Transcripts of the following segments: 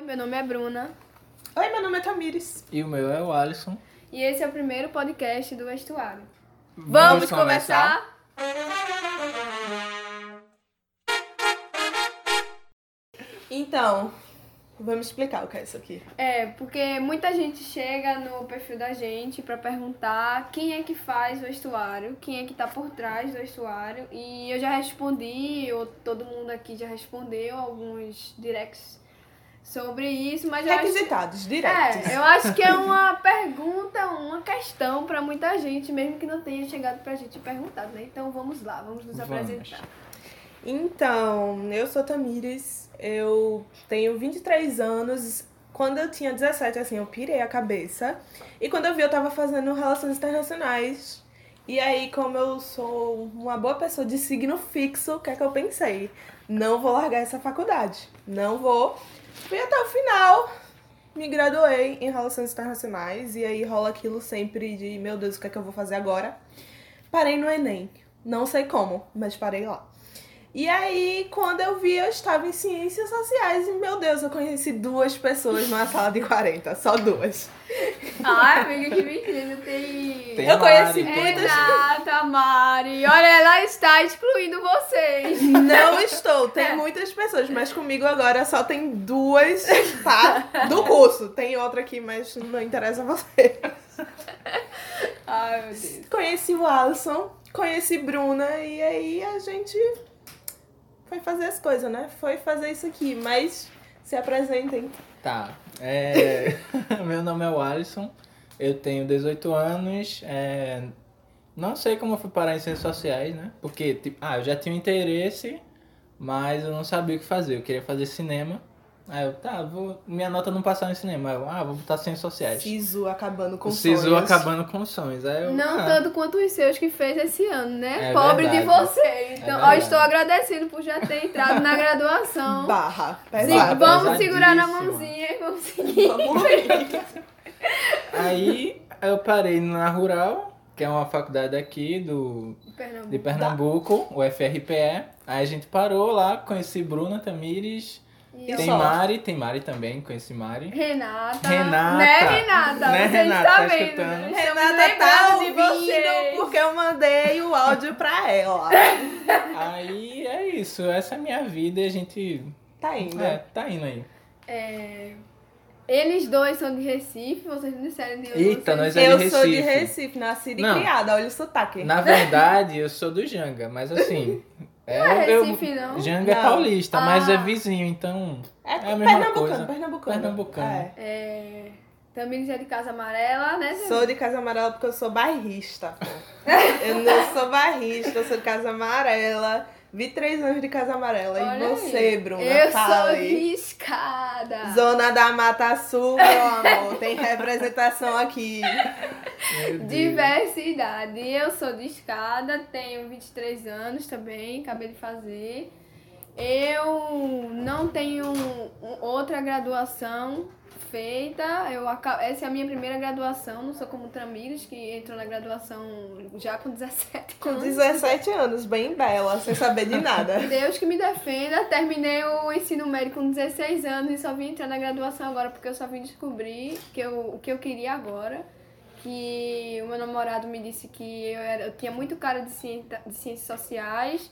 Oi, meu nome é Bruna Oi, meu nome é Tamires. E o meu é o Alisson. e esse é o primeiro podcast do Vestuário. Vamos começar? Então, vamos explicar o que é isso aqui. É, porque muita gente chega no perfil da gente pra perguntar quem é que faz o vestuário, quem é que tá por trás do vestuário. E eu já respondi, ou todo mundo aqui já respondeu alguns directs sobre isso, mas eu acho... Requisitados, diretos. É, eu acho que é uma pergunta, uma questão pra muita gente, mesmo que não tenha chegado pra gente perguntado, né? Então vamos lá, vamos nos Vamos. apresentar. Então, eu sou Tamires, eu tenho 23 anos. Quando eu tinha 17, assim, eu pirei a cabeça. E quando eu vi, eu tava fazendo relações internacionais. E aí, como eu sou uma boa pessoa de signo fixo, o que é que eu pensei? Não vou largar essa faculdade. Não vou. Fui até o final. Me graduei em relações internacionais. E aí rola aquilo sempre de, meu Deus, o que é que eu vou fazer agora? Parei no Enem. Não sei como, mas parei lá. E aí, quando eu vi, eu estava em ciências sociais e, meu Deus, eu conheci duas pessoas numa sala de 40, só duas. Ai, amiga, que mentira, tem... Tem Eu conheci Mari. muitas- Renata, Mari, olha, ela está excluindo vocês. Não estou, tem muitas pessoas, mas comigo agora só tem duas, tá? Do curso. Tem outra aqui, mas não interessa a você. Ai, meu Deus. Conheci o Alisson, conheci Bruna e aí a gente foi fazer as coisas, né? Foi fazer isso aqui, mas se apresentem. Tá. É... meu nome é o Alisson. Eu tenho 18 anos. é, Não sei como eu fui parar em ciências sociais, né? Porque, tipo, ah, eu já tinha um interesse, mas eu não sabia o que fazer. Eu queria fazer cinema. Aí eu, tá, vou... minha nota não passava em cinema. Aí eu, ah, vou botar ciências sociais. Sisu acabando com Sisu sonhos. acabando com sonhos. Aí eu, Não ah, tanto quanto os seus que fez esse ano, né? É Pobre de verdade. você. Então, ó, verdade. estou agradecendo por já ter entrado na graduação. Barra. Sim, Pesado. vamos segurar na mãozinha e vamos seguir. Vamos ver. Aí eu parei na Rural, que é uma faculdade aqui do, Pernambuco. de Pernambuco, o FRPE. Aí a gente parou lá, conheci Bruna Tamires, E tem só? Mari, tem Mari também, conheci Mari. Renata. Renata. Né, Renata? Né, Você Renata? está Tá vendo, escutando? Estamos Renata tá ouvindo porque eu mandei o áudio pra ela. Aí é isso, essa é a minha vida e a gente. Tá indo. É, tá indo aí. É, Eles dois são de Recife, vocês não disseram de onde Eita, vocês nós é Eu de sou de Recife. Recife, nascida e criada. Olha o sotaque. Na verdade, eu sou do Janga, mas assim. Não é eu- Recife, não? Janga é Não. paulista, mas Ah. é vizinho, então. É, É a mesma pernambucano, coisa. pernambucano. Pernambucano. É. É... Também é de Casa Amarela, né? Sou de Casa Amarela porque eu sou bairrista. eu não sou bairrista, eu sou de Casa Amarela. Vi três anos de Casa Amarela. Olha e você, Bruna, Eu fala sou aí. riscada. Zona da Mata Sul, meu amor. Tem representação aqui. Diversidade. Eu sou de escada, tenho 23 anos também, acabei de fazer. Eu não tenho outra graduação feita. Eu, essa é a minha primeira graduação, não sou como o Tramires, que entrou na graduação já com 17 Com anos. 17 anos, bem bela, sem saber de nada. Deus que me defenda. Terminei o ensino médio com 16 anos e só vim entrar na graduação agora porque eu só vim descobrir que eu, o que eu queria agora. Que o meu namorado me disse que eu, era, eu tinha muito cara de, ciência, de ciências sociais.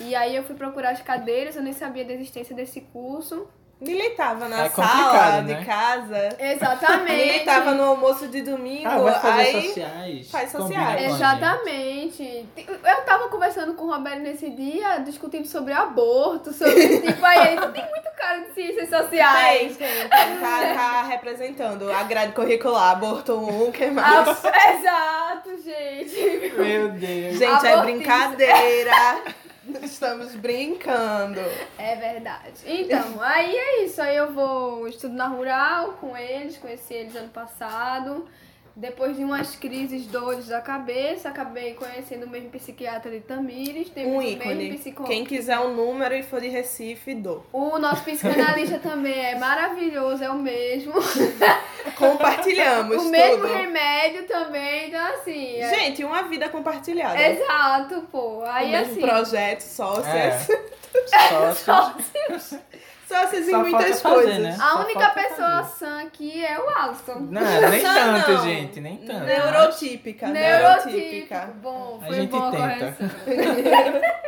E aí eu fui procurar as cadeiras, eu nem sabia da existência desse curso. Militava na É sala complicado, de né? casa. Exatamente. Militava no almoço de domingo. Ah, vai fazer aí sociais. faz sociais. Exatamente. Eu tava conversando com o Roberto nesse dia, discutindo sobre aborto, sobre tipo, aí ele tem muito cara de ciências sociais. tem, tem. Tá, tá representando a grade curricular, aborto 1, que mais? exato, gente. Meu Deus. Gente, é brincadeira. Estamos brincando. É verdade. Então, aí é isso. Aí eu vou estudo na rural com eles, conheci eles ano passado. Depois de umas crises dores da cabeça, acabei conhecendo o mesmo psiquiatra de Tamires. Teve Um o ícone. mesmo psico... Quem quiser um número e for de Recife, dou. O nosso psicanalista também é maravilhoso, é o mesmo. Compartilhamos o mesmo tudo. remédio também, então assim. é- Gente, uma vida compartilhada. Exato, pô. o Aí mesmo assim. projeto, sócias. É. Sócios. sócias em muitas falta fazer, coisas. né? A Só única pessoa fazer. sã aqui é o Alisson. Não, nem tanto, não. gente, nem tanto. Neurotípica. Neurotípica. Bom, A foi gente boa a tenta. correção.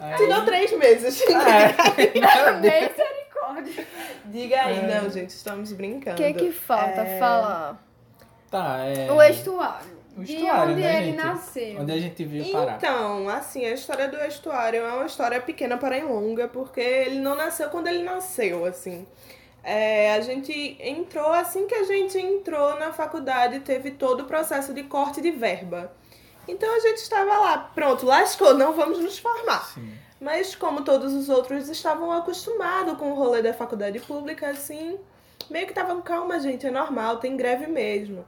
Aí- Tirou três meses. É. Misericórdia. Diga aí. É. Não, gente, estamos brincando. O que que falta É, falar? Tá, é. O estuário. O estuário, onde né, ele gente? nasceu. Onde a gente viu parar. Então, assim, a história do estuário é uma história pequena, porém longa, porque ele não nasceu quando ele nasceu, assim. É, a gente entrou, assim que a gente entrou na faculdade, teve todo o processo de corte de verba. Então a gente estava lá, pronto, lascou, não vamos nos formar. Sim. Mas como todos os outros estavam acostumados com o rolê da faculdade pública, assim, meio que estavam, calma, gente, é normal, tem greve mesmo.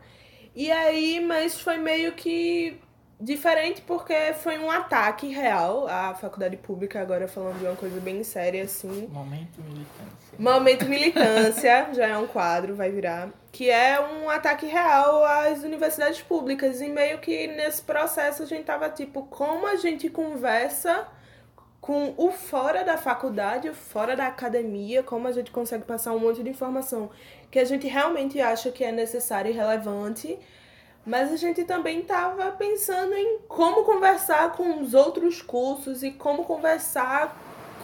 E aí, mas foi meio que diferente porque foi um ataque real à faculdade pública, agora falando de uma coisa bem séria, assim. Momento militância. Momento Militância, já é um quadro, vai virar. Que é um ataque real às universidades públicas. E meio que nesse processo a gente tava tipo, como a gente conversa com o fora da faculdade, o fora da academia, como a gente consegue passar um monte de informação que a gente realmente acha que é necessário e relevante. Mas a gente também tava pensando em como conversar com os outros cursos e como conversar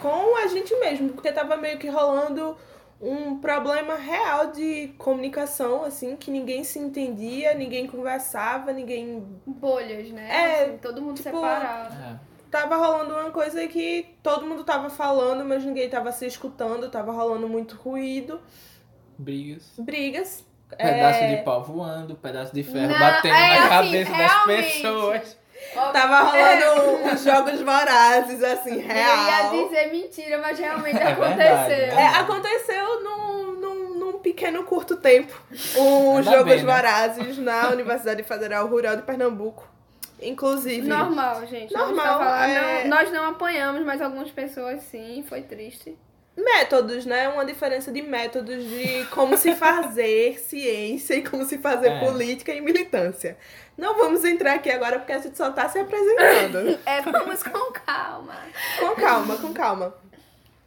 com a gente mesmo, porque tava meio que rolando um problema real de comunicação, assim, que ninguém se entendia, ninguém conversava, ninguém. Bolhas, né? É, Assim, todo mundo tipo, separado. É. Tava rolando uma coisa que todo mundo tava falando, mas ninguém tava se escutando, tava rolando muito ruído, Brigas. brigas. Pedaço é, de pau voando, pedaço de ferro Não, batendo é na assim, cabeça das pessoas. Tava rolando uns jogos vorazes, assim, real. Eu ia dizer mentira, mas realmente É aconteceu. verdade, É, aconteceu num, num, num pequeno curto tempo. Ainda Jogos bem, né? Vorazes na Universidade Federal Rural de Pernambuco. Inclusive. Normal, gente. Normal, falar. é- Não- nós não apanhamos, mas algumas pessoas sim. Foi triste. Métodos, né? Uma diferença de métodos de como se fazer ciência e como se fazer É. política e militância. Não vamos entrar aqui agora porque a gente só tá se apresentando. É, vamos com calma. Com calma, com calma.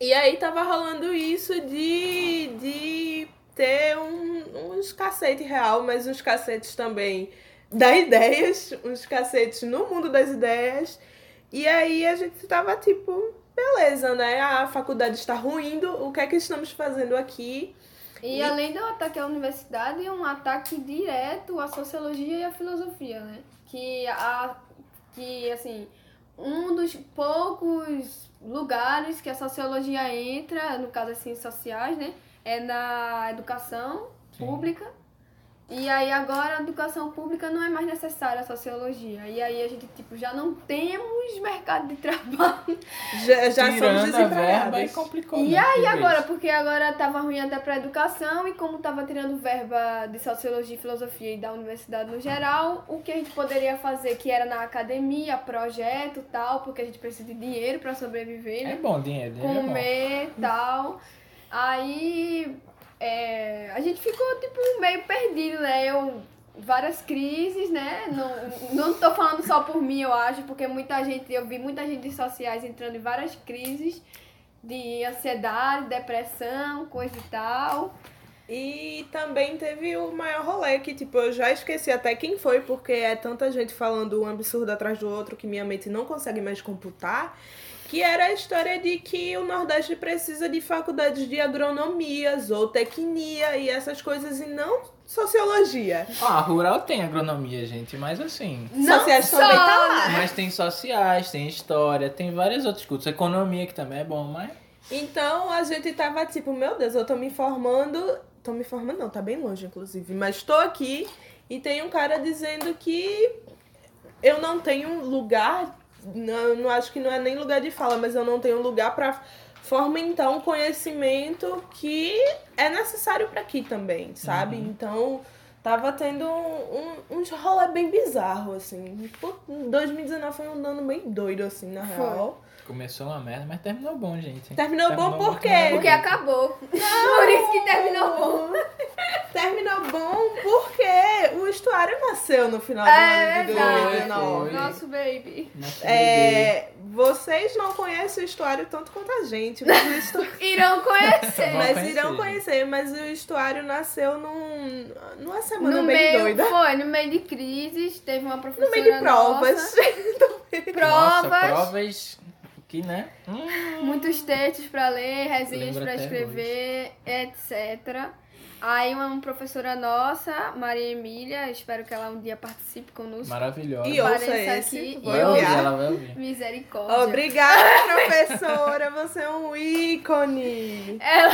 E aí tava rolando isso de, de ter um, uns cacete real, mas uns cacetes também da ideias, uns cacetes no mundo das ideias. E aí a gente tava tipo, beleza, né? A faculdade está ruindo, o que é que estamos fazendo aqui? E, E- além do ataque à universidade, é um ataque direto à sociologia e à filosofia, né? Que, a, que assim, um dos poucos lugares que a sociologia entra, no caso as ciências sociais, né? É na educação Sim. pública. E aí agora a educação pública não é mais necessária a sociologia. E aí a gente, tipo, já não temos mercado de trabalho. Já, já somos verba e desempregados. complicou. E né, aí agora, vez. porque agora tava ruim até pra educação e como tava tirando verba de sociologia e filosofia e da universidade no geral, o que a gente poderia fazer que era na academia, projeto tal, porque a gente precisa de dinheiro pra sobreviver, É né? bom dinheiro, dinheiro é bom. Comer tal. Aí é, a gente ficou tipo meio perdido, né? Eu várias crises, né? Não, não tô falando só por mim, eu acho, porque muita gente, eu vi muita gente sociais entrando em várias crises de ansiedade, depressão, coisa e tal. E também teve o maior rolê, que tipo, eu já esqueci até quem foi, porque é tanta gente falando um absurdo atrás do outro que minha mente não consegue mais computar. Que era a história de que o Nordeste precisa de faculdades de agronomia, zootecnia e essas coisas, e não sociologia. Ah, rural tem agronomia, gente, mas assim. Não Sociais só, também tá lá. Mas tem sociais, tem história, tem vários outros cursos. Economia que também é bom, mas. Então a gente tava tipo, meu Deus, eu tô me formando. Tô me formando, não, tá bem longe, inclusive. Mas tô aqui e tem um cara dizendo que eu não tenho lugar. Não, não acho que não é nem lugar de fala, mas eu não tenho lugar pra fomentar um conhecimento que é necessário pra aqui também, sabe? Uhum. Então tava tendo um, um, uns rolê bem bizarro, assim. Pô, 2019 foi um ano bem doido, assim, na Foi. real. Começou uma merda, mas terminou bom, gente. Terminou bom por quê? Porque acabou. Por isso que terminou bom. Terminou bom porque estuário nasceu no final É do ano de verdade. 2019. Foi. Nosso baby. É, vocês não conhecem o estuário tanto quanto a gente, mas o estu- Irão conhecer. Mas conhecer, irão conhecer, mas o estuário nasceu num, numa semana No bem meio, doida. foi, no meio de crises, teve uma professora No meio de provas. nossa, Nossa, provas, provas que, né? Hum, muitos textos pra ler, resenhas até escrever, etc. Aí uma professora nossa, Maria Emília, espero que ela um dia participe conosco. E maravilhosa. ouça Apareça esse. aqui Vai ouvir, ela vai ouvir. Misericórdia. Obrigada, professora. Você é um ícone. Ela,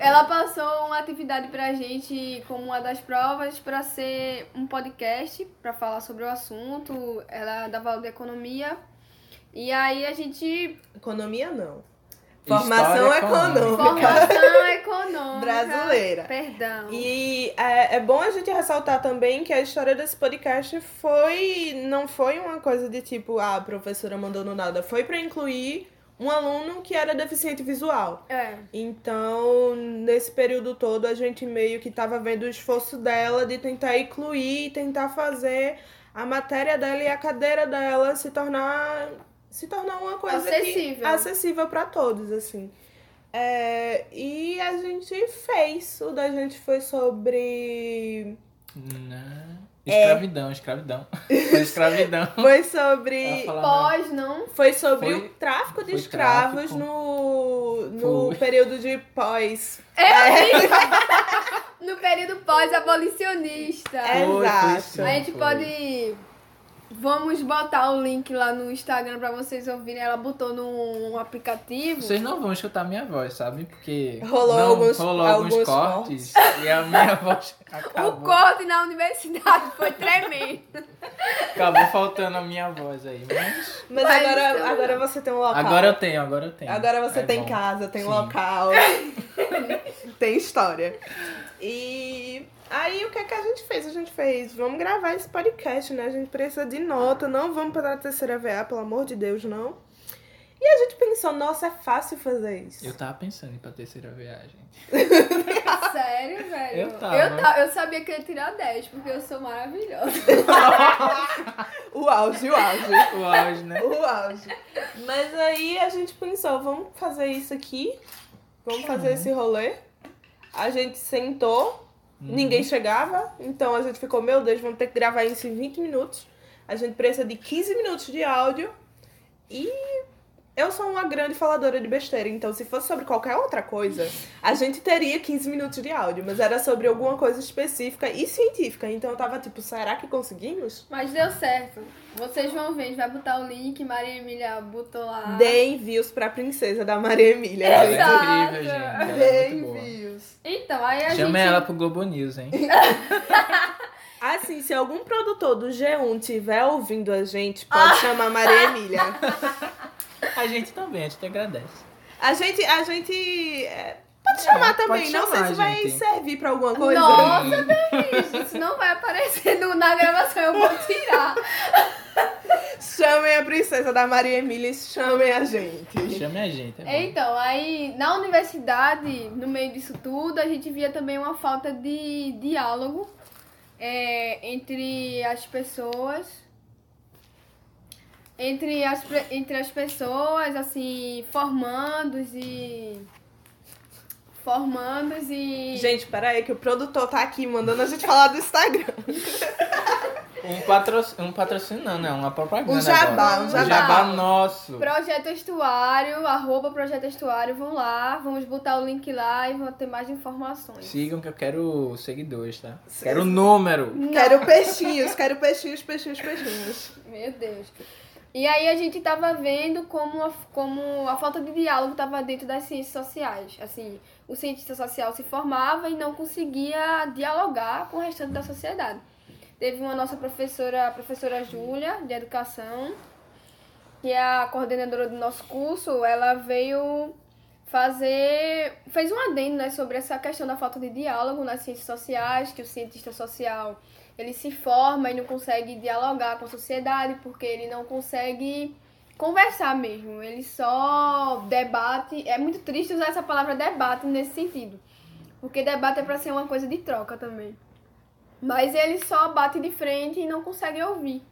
ela passou uma atividade pra gente como uma das provas pra ser um podcast pra falar sobre o assunto. Ela dava aula de economia. E aí a gente. Economia não. Formação econômica. econômica. Formação econômica. Brasileira. Perdão. E é, é bom a gente ressaltar também que a história desse podcast foi. Não foi uma coisa de tipo, ah, a professora mandou no nada. Foi pra incluir um aluno que era deficiente visual. É. Então, nesse período todo, a gente meio que tava vendo o esforço dela de tentar incluir e tentar fazer a matéria dela e a cadeira dela se tornar se tornar uma coisa que- Acessível. acessível para todos, assim. É, e a gente fez. O da gente foi sobre. Não. É. Escravidão, escravidão. Foi escravidão. Foi sobre. Nada. Pós, não? Foi sobre Foi- o tráfico de foi escravos tráfico. no, no Foi. período de pós. No período pós-abolicionista. É. Foi, foi Exato. sim, A gente foi. pode. Vamos botar o link lá no Instagram pra vocês ouvirem. Ela botou num aplicativo. Vocês não vão escutar minha voz, sabe? Porque Rolou não, alguns- rolou alguns, alguns cortes e a minha voz O acabou. corte na universidade foi tremendo. Acabou faltando a minha voz aí. Mas Mas, Mas agora, eu- agora você tem um local. agora eu tenho, agora eu tenho. Agora você É tem bom. casa, tem Sim. local, tem história. E aí o que, é que a gente fez? A gente fez, vamos gravar esse podcast, né? A gente precisa de nota, não vamos para a terceira VA, pelo amor de Deus, não. E a gente pensou, nossa, é fácil fazer isso. Eu tava pensando em ir pra terceira viagem. Sério, velho? Eu tava. Eu, ta- eu sabia que eu ia tirar 10, porque eu sou maravilhosa. O auge, o auge. O auge, né? O auge. Mas aí a gente pensou, vamos fazer isso aqui, vamos fazer esse rolê. A gente sentou, ninguém chegava, então a gente ficou, meu Deus, vamos ter que gravar isso em 20 minutos. A gente precisa de 15 minutos de áudio e eu sou uma grande faladora de besteira, então se fosse sobre qualquer outra coisa, a gente teria 15 minutos de áudio, mas era sobre alguma coisa específica e científica, então eu tava tipo, será que conseguimos? Mas deu certo. Vocês vão ver, a gente vai botar o link. Maria Emília botou lá. Deem views pra princesa da Maria Emília. Ela gente. é incrível, gente. É Deem views. Então, aí a Chama gente. ela pro Globo News, hein? Assim, se algum produtor do G1 tiver ouvindo a gente, pode chamar Maria Emília. A gente também, a gente agradece. A gente, a gente é, pode chamar É, também. pode não sei chamar, se vai gente. servir pra alguma coisa. Nossa, Beatriz, isso não vai aparecer no- na gravação, eu vou tirar. Chamem a princesa da Maria Emília e chamem a gente. Chame a gente, é. Então, aí na universidade, no meio disso tudo, a gente via também uma falta de diálogo é, entre as pessoas. Entre as, entre as pessoas, assim, formandos e. Formandos e. Gente, peraí, que o produtor tá aqui mandando a gente falar do Instagram. Um, patrocínio, um patrocínio não, né? Uma propaganda. Um jabá, agora. um Um jabá. jabá nosso. Projeto Estuário, arroba Projeto Estuário, vão lá, vamos botar o link lá e vão ter mais informações. Sigam que eu quero seguidores, tá? Quero número. Quero peixinhos, quero peixinhos, peixinhos, peixinhos. Meu Deus. E aí a gente tava vendo como a, como a falta de diálogo tava dentro das ciências sociais. Assim, o cientista social se formava e não conseguia dialogar com o restante da sociedade. Teve uma nossa professora, a professora Júlia, de educação, que é a coordenadora do nosso curso, ela veio fazer. fez um adendo né, sobre essa questão da falta de diálogo nas ciências sociais, que o cientista social ele se forma e não consegue dialogar com a sociedade porque ele não consegue conversar mesmo. Ele só debate. É muito triste usar essa palavra debate nesse sentido. Porque debate é pra ser uma coisa de troca também. Mas ele só bate de frente e não consegue ouvir.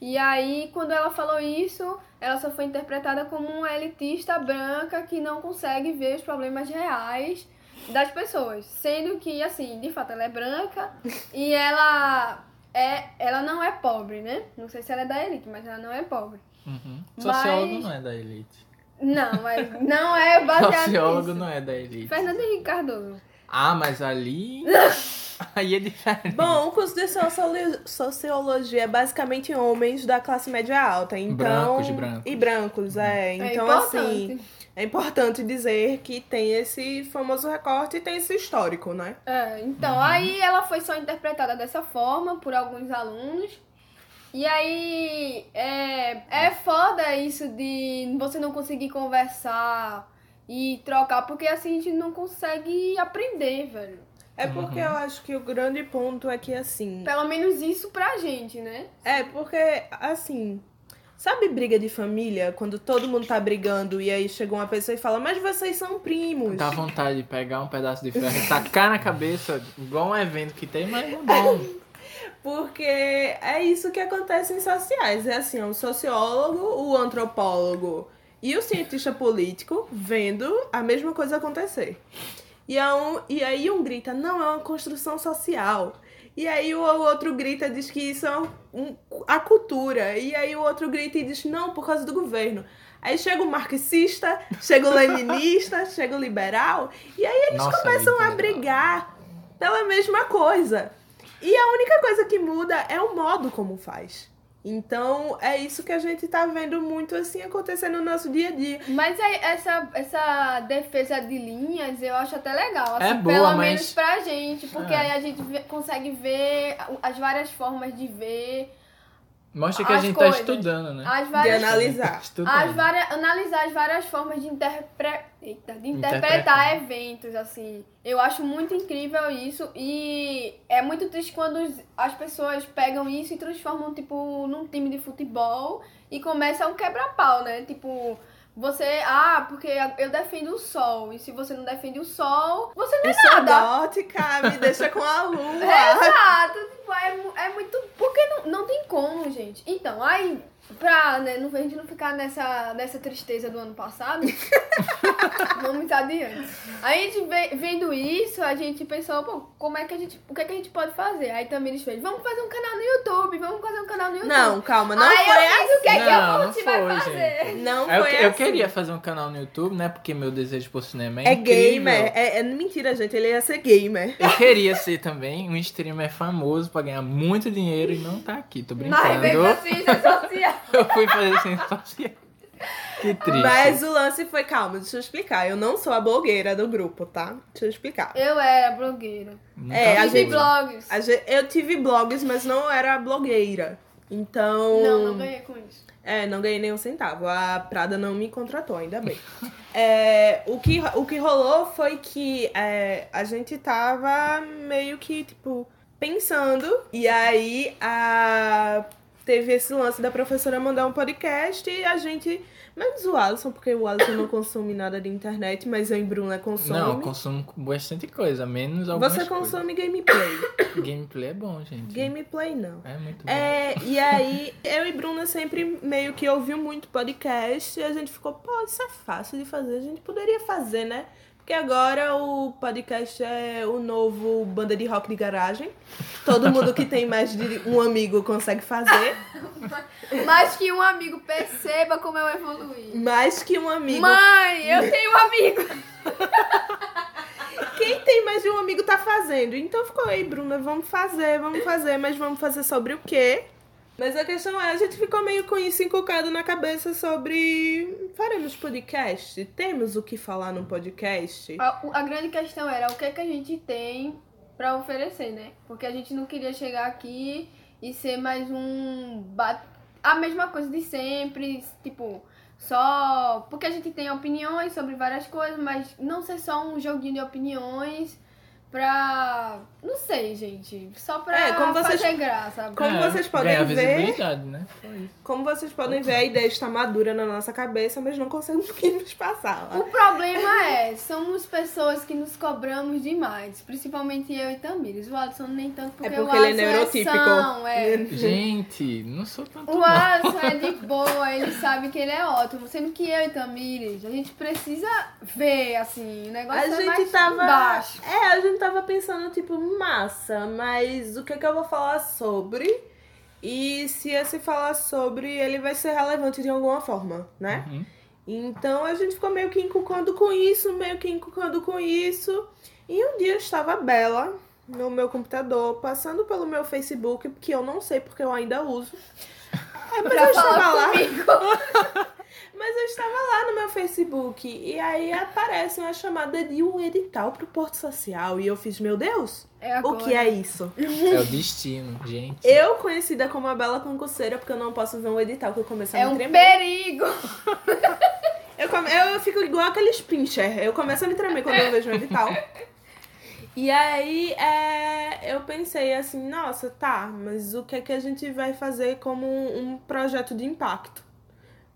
E aí, quando ela falou isso, ela só foi interpretada como uma elitista branca que não consegue ver os problemas reais das pessoas. Sendo que, assim, de fato, ela é branca e ela é, ela não é pobre, né? Não sei se ela é da elite, mas ela não é pobre. Uhum. Mas- Sociólogo não é da elite. Não, mas não é baseado Sociólogo nisso. não é da elite. Fernando Henrique Cardoso. Ah, mas ali. aí é diferente. Bom, o curso de sociolo- sociologia é basicamente homens da classe média alta. Então, Brancos, brancos. E brancos, é. Então, é importante. assim, é importante dizer que tem esse famoso recorte e tem esse histórico, né? É, então, Uhum. aí ela foi só interpretada dessa forma por alguns alunos. E aí é, é foda isso de você não conseguir conversar e trocar, porque assim a gente não consegue aprender, velho. É porque Uhum. eu acho que o grande ponto é que, assim. Pelo menos isso pra gente, né? É, porque, assim. Sabe briga de família? Quando todo mundo tá brigando e aí chega uma pessoa e fala, mas vocês são primos. Dá vontade de pegar um pedaço de ferro e tacar na cabeça, igual um evento que tem, mas não bom. Porque é isso que acontece em sociais. É assim, o sociólogo, o antropólogo e o cientista político vendo a mesma coisa acontecer. E, a um, e aí um grita, não, é uma construção social. E aí o outro grita, diz que isso é um- a cultura. E aí o outro grita e diz, não, por causa do governo. Aí chega o marxista, chega o leninista, chega o liberal. E aí eles Nossa, começam a brigar pela mesma coisa. E a única coisa que muda é o modo como faz. Então, é isso que a gente tá vendo muito assim acontecer no nosso dia a dia. Mas aí, essa, essa defesa de linhas eu acho até legal, assim, É boa, pelo mas- menos pra gente, porque É. aí a gente consegue ver as várias formas de ver, Mostra que a gente coisas. tá estudando, né? as De várias analisar. Estudando. as várias, analisar as várias formas de, interpre... Eita, de interpretar Interpretar. eventos, assim. Eu acho muito incrível isso e é muito triste quando as pessoas pegam isso e transformam, tipo, num time de futebol e começam a quebra-pau, né? Tipo, você, ah, porque eu defendo o sol e se você não defende o sol, você não é Eu sou nada. gótica, me deixa com a lua. Exato, tipo, é, é muito. Porque não, não tem como, gente. Então, aí, pra né, não, a gente não ficar nessa, nessa tristeza do ano passado, vamos adiante. A gente ve- vendo isso, a gente pensou, pô, como é que a gente. O que é que a gente pode fazer? Aí também eles fez, vamos fazer um canal no YouTube, vamos fazer um canal no YouTube. Não, calma, não aí foi eu fiz o que, é que Não, a não Monte vai foi, fazer. assim. Não Eu, foi eu assim. queria fazer um canal no YouTube, né? Porque meu desejo por cinema é, É incrível. gamer. É, é mentira, gente. Ele ia ser gamer. Eu queria ser também um streamer famoso pra ganhar muito dinheiro e não tá aqui, tô Mas vem brincando. pra ciência social. Eu fui fazer social. Que triste. Mas o lance foi, calma, deixa eu explicar. Eu não sou a blogueira do grupo, tá? Deixa eu explicar. Eu era blogueira. Nunca É, a. Tive gente- blogs. A ge- Eu tive blogs, mas não era blogueira. Então. Não, não ganhei com isso. É, não ganhei nenhum centavo. A Prada não me contratou, ainda bem. É, o, que, o que rolou foi que é, a gente tava meio que, tipo, pensando. E aí a, teve esse lance da professora mandar um podcast e a gente. Menos o Alisson, porque o Alisson não consome nada de internet, mas eu e Bruna consome. Não, eu consumo bastante coisa, menos algumas Você coisas. consome gameplay. Gameplay é bom, gente. gameplay não. É muito bom. É, e aí, eu e Bruna sempre meio que ouviu muito podcast e a gente ficou, pô, isso é fácil de fazer, a gente poderia fazer, né? Porque agora o podcast é o novo banda de rock de garagem. Todo mundo que tem mais de um amigo consegue fazer. Mas que um amigo perceba como eu evoluí. Mais que um amigo. Mãe, eu tenho um amigo. Quem tem mais de um amigo tá fazendo. Então ficou aí, Bruna, vamos fazer, vamos fazer, mas vamos fazer sobre o quê? Mas a questão é, a gente ficou meio com isso inculcado na cabeça sobre. Faremos podcast? Temos o que falar no podcast? A, a grande questão era o que, é que a gente tem pra oferecer, né? Porque a gente não queria chegar aqui e ser mais um. A mesma coisa de sempre, tipo, só. Porque a gente tem opiniões sobre várias coisas, mas não ser só um joguinho de opiniões pra. Não sei, gente. Só pra É, como vocês- fazer graça. Como É, vocês podem ver- visibilidade, né? Como vocês podem ver, a ideia está madura na nossa cabeça, mas não conseguimos passá-la. O problema é, somos pessoas que nos cobramos demais. Principalmente eu e Tamires. O Alisson nem tanto porque, É porque o ele é Alisson neurotípico. são, é. Gente, não sou tanto. O. Alisson é de boa, ele sabe que ele é ótimo. Sendo que eu e Tamires, a gente precisa ver, assim, o negócio A é gente mais tava. baixo. É, a gente tava pensando, tipo, massa, mas o que, que eu vou falar sobre? E se eu se falar sobre, ele vai ser relevante de alguma forma, né? Uhum. Então a gente ficou meio que encucando com isso, meio que encucando com isso. E um dia eu estava bela no meu computador, passando pelo meu Facebook, que eu não sei porque eu ainda uso. É, mas eu Pra estava falar lá. Mas eu estava lá no meu Facebook e aí aparece uma chamada de um edital pro Porto Social. E eu fiz, meu Deus, É o que é isso? É o destino, gente. Eu, conhecida como a Bela Concurseira, porque eu não posso ver um edital que eu começo a É me um tremer. perigo. Eu, come- eu fico igual aqueles pincher. Eu começo a me tremer quando eu vejo um edital. E aí é, eu pensei assim, nossa, tá, mas o que é que a gente vai fazer como um, um projeto de impacto?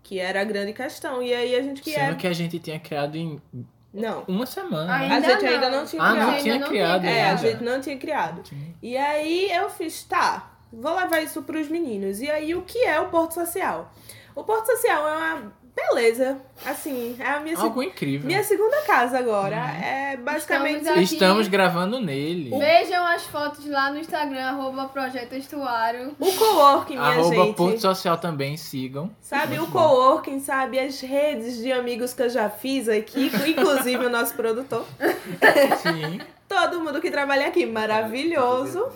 Que era a grande questão. E aí a gente que Sendo é. que a gente tinha criado em Não. uma semana. Ainda? A gente ainda não tinha Ah, criado. não tinha não criado tinha É, a gente não tinha criado. E aí eu fiz, tá, vou levar isso pros meninos. E aí o que é o Porto Social? O Porto Social é uma beleza, assim, é a minha, se- Algo incrível. minha segunda casa agora. É basicamente. Estamos aqui. Estamos gravando nele. Vejam as fotos lá no Instagram, arroba Projeto Estuário. O coworking, minha Arroba gente. Porto Social também, sigam. Sabe, o Muito bom. coworking, sabe, as redes de amigos que eu já fiz aqui, inclusive o nosso produtor. Sim. Todo mundo que trabalha aqui, maravilhoso.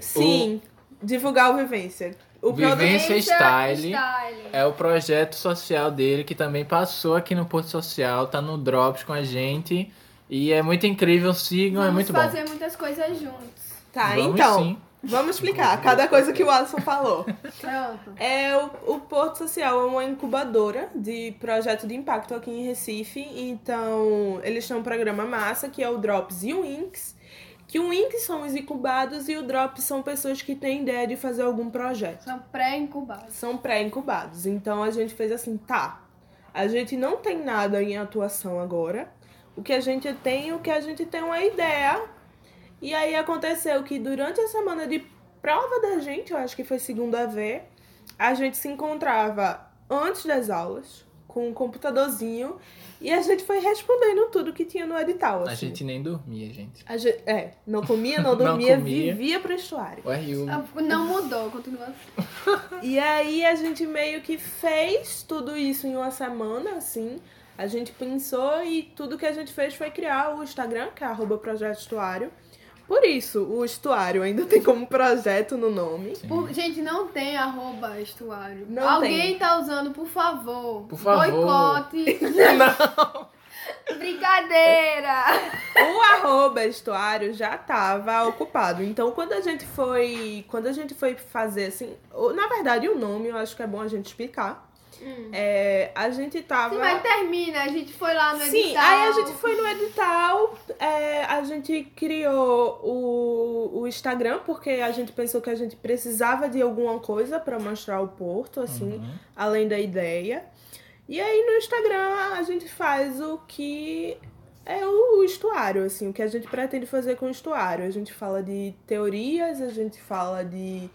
Sim, divulgar o Vivência. O. Vivência Style. Style. É o projeto social dele que também passou aqui no Porto Social, tá no Drops com a gente. E é muito incrível, sigam, Vamos é muito fazer bom. muitas coisas juntos. Tá, Vamos então, sim. vamos explicar cada coisa que o Alisson falou. Pronto. É, o, o Porto Social é uma incubadora de projeto de impacto aqui em Recife. Então, eles têm um programa massa, que é o Drops e o Inks. Que o Inks são os incubados e o Drops são pessoas que têm ideia de fazer algum projeto. São pré-incubados. São pré-incubados. Então, a gente fez assim, tá, a gente não tem nada em atuação agora. O que a gente tem, o que a gente tem é uma ideia. E aí aconteceu que durante a semana de prova da gente, eu acho que foi segunda V, a gente se encontrava antes das aulas com um computadorzinho e a gente foi respondendo tudo que tinha no edital. A assim. gente nem dormia, gente. A gente- é, não comia, não Não dormia, comia. vivia pro estuário. O RU. Não mudou, continua assim. E aí a gente meio que fez tudo isso em uma semana, assim. A gente pensou e tudo que a gente fez foi criar o Instagram, que é arroba Projeto Estuário. Por isso, o estuário ainda tem como projeto no nome. Por- gente, não tem arroba estuário. Não Alguém tem. tá usando, por favor. Por favor. Boicote. Brincadeira. O arroba estuário já estava ocupado. Então, quando a gente foi. Quando a gente foi fazer assim. Na verdade, o nome eu acho que é bom a gente explicar. É, a gente tava. Sim, mas termina. A gente foi lá no Sim, edital. aí a gente foi no edital, é, a gente criou o, o Instagram, porque a gente pensou que a gente precisava de alguma coisa pra mostrar o Porto, assim, Uhum. além da ideia. E aí no Instagram a gente faz o que é o estuário, assim, o que a gente pretende fazer com o estuário. A gente fala de teorias, a gente fala de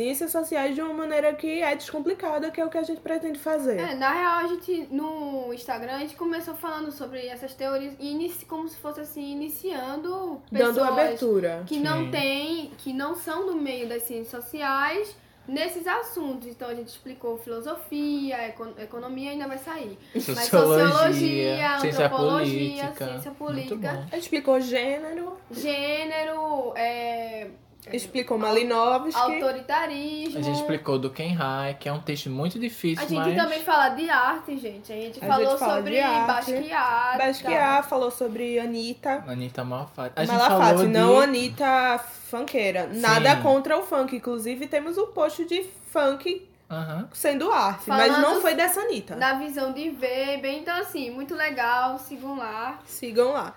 ciências sociais de uma maneira que é descomplicada, que é o que a gente pretende fazer. É, na real, a gente, no Instagram, a gente começou falando sobre essas teorias, inici- como se fosse assim, iniciando pessoas Dando abertura. que não Sim. tem, que não são do meio das ciências sociais nesses assuntos. Então a gente explicou filosofia, eco- economia ainda vai sair. Mas Sociologia, sociologia, ciência antropologia, política. ciência política. A gente explicou gênero, gênero, é, explicou Malinovski. autoritarismo. A gente explicou do Kenhai, que é um texto muito difícil, A gente mas... também fala de arte, gente. A gente A falou gente fala sobre de. Basquiat. Basquiat falou sobre Anitta. Anitta Malfatti. A gente Malafatti, falou de... não Anitta funkeira. Nada contra o funk. Inclusive, temos um post de funk Aham. sendo arte. mas Falando não foi dessa Anitta. Da visão de ver, bem, então assim, muito legal, sigam lá. Sigam lá.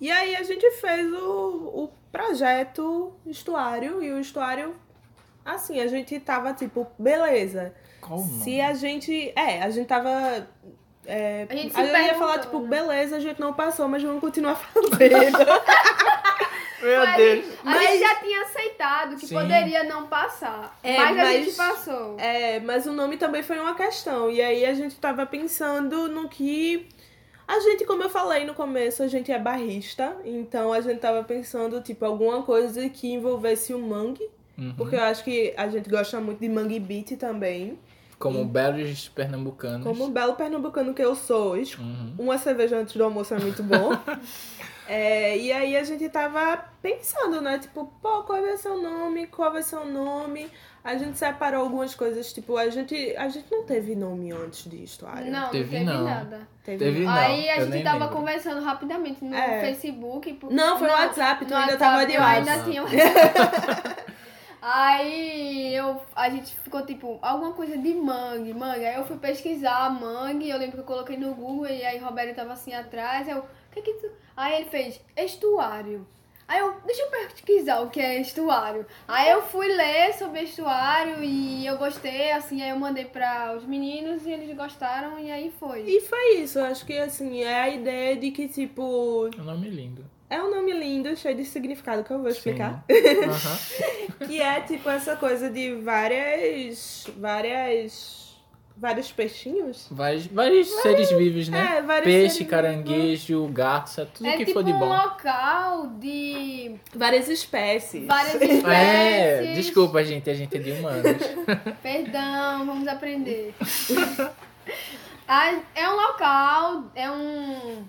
E aí a gente fez o, o projeto Estuário e o Estuário, assim, a gente tava tipo, beleza. Qual o nome? Se a gente. É, a gente tava. É, A gente se aí eu ia falar, tipo, né? beleza, a gente não passou, mas vamos continuar fazendo. Meu Mas Deus. A Mas- gente já tinha aceitado que Sim. poderia não passar. É, mas, a mas- gente passou. É, mas o nome também foi uma questão. E aí a gente tava pensando no que. A gente, como eu falei no começo, a gente é barrista. Então a gente tava pensando, tipo, alguma coisa que envolvesse o mangue. Uhum. Porque eu acho que a gente gosta muito de mangue beat também. Como belos pernambucanos. Como um belo pernambucano que eu sou, Uhum. uma cerveja antes do almoço é muito bom. É, e aí a gente tava pensando, né? Tipo, pô, qual vai ser o nome? Qual vai ser o nome? A gente separou algumas coisas, tipo, a gente, a gente não teve nome antes de história. Não, Teve não teve não. nada. Teve não. Aí a gente tava lembro. conversando rapidamente no É. Facebook. por- Não, foi no WhatsApp, tu no ainda WhatsApp, tava de eu ainda WhatsApp. tinha WhatsApp. Aí eu, a gente ficou tipo, alguma coisa de mangue, mangue. Aí eu fui pesquisar mangue, eu lembro que eu coloquei no Google e aí Roberto tava assim atrás. Eu, o que que tu. Aí ele fez estuário. Aí eu, deixa eu pesquisar o que é estuário. Aí eu fui ler sobre estuário e eu gostei, assim, aí eu mandei para os meninos e eles gostaram e aí foi. E foi isso, acho que assim, é a ideia de que, tipo, É um nome lindo. é um nome lindo, cheio de significado que eu vou explicar. Sim. Aham. Que é tipo essa coisa de várias. várias. Vários peixinhos. Vários, vários seres vivos, né? É, vários Peixe, seres caranguejo, garça, tudo é que tipo for de um bom. local de Várias espécies. várias espécies. É, desculpa, gente, a gente é de humanos. Perdão, vamos aprender. Ah, é um local, é um.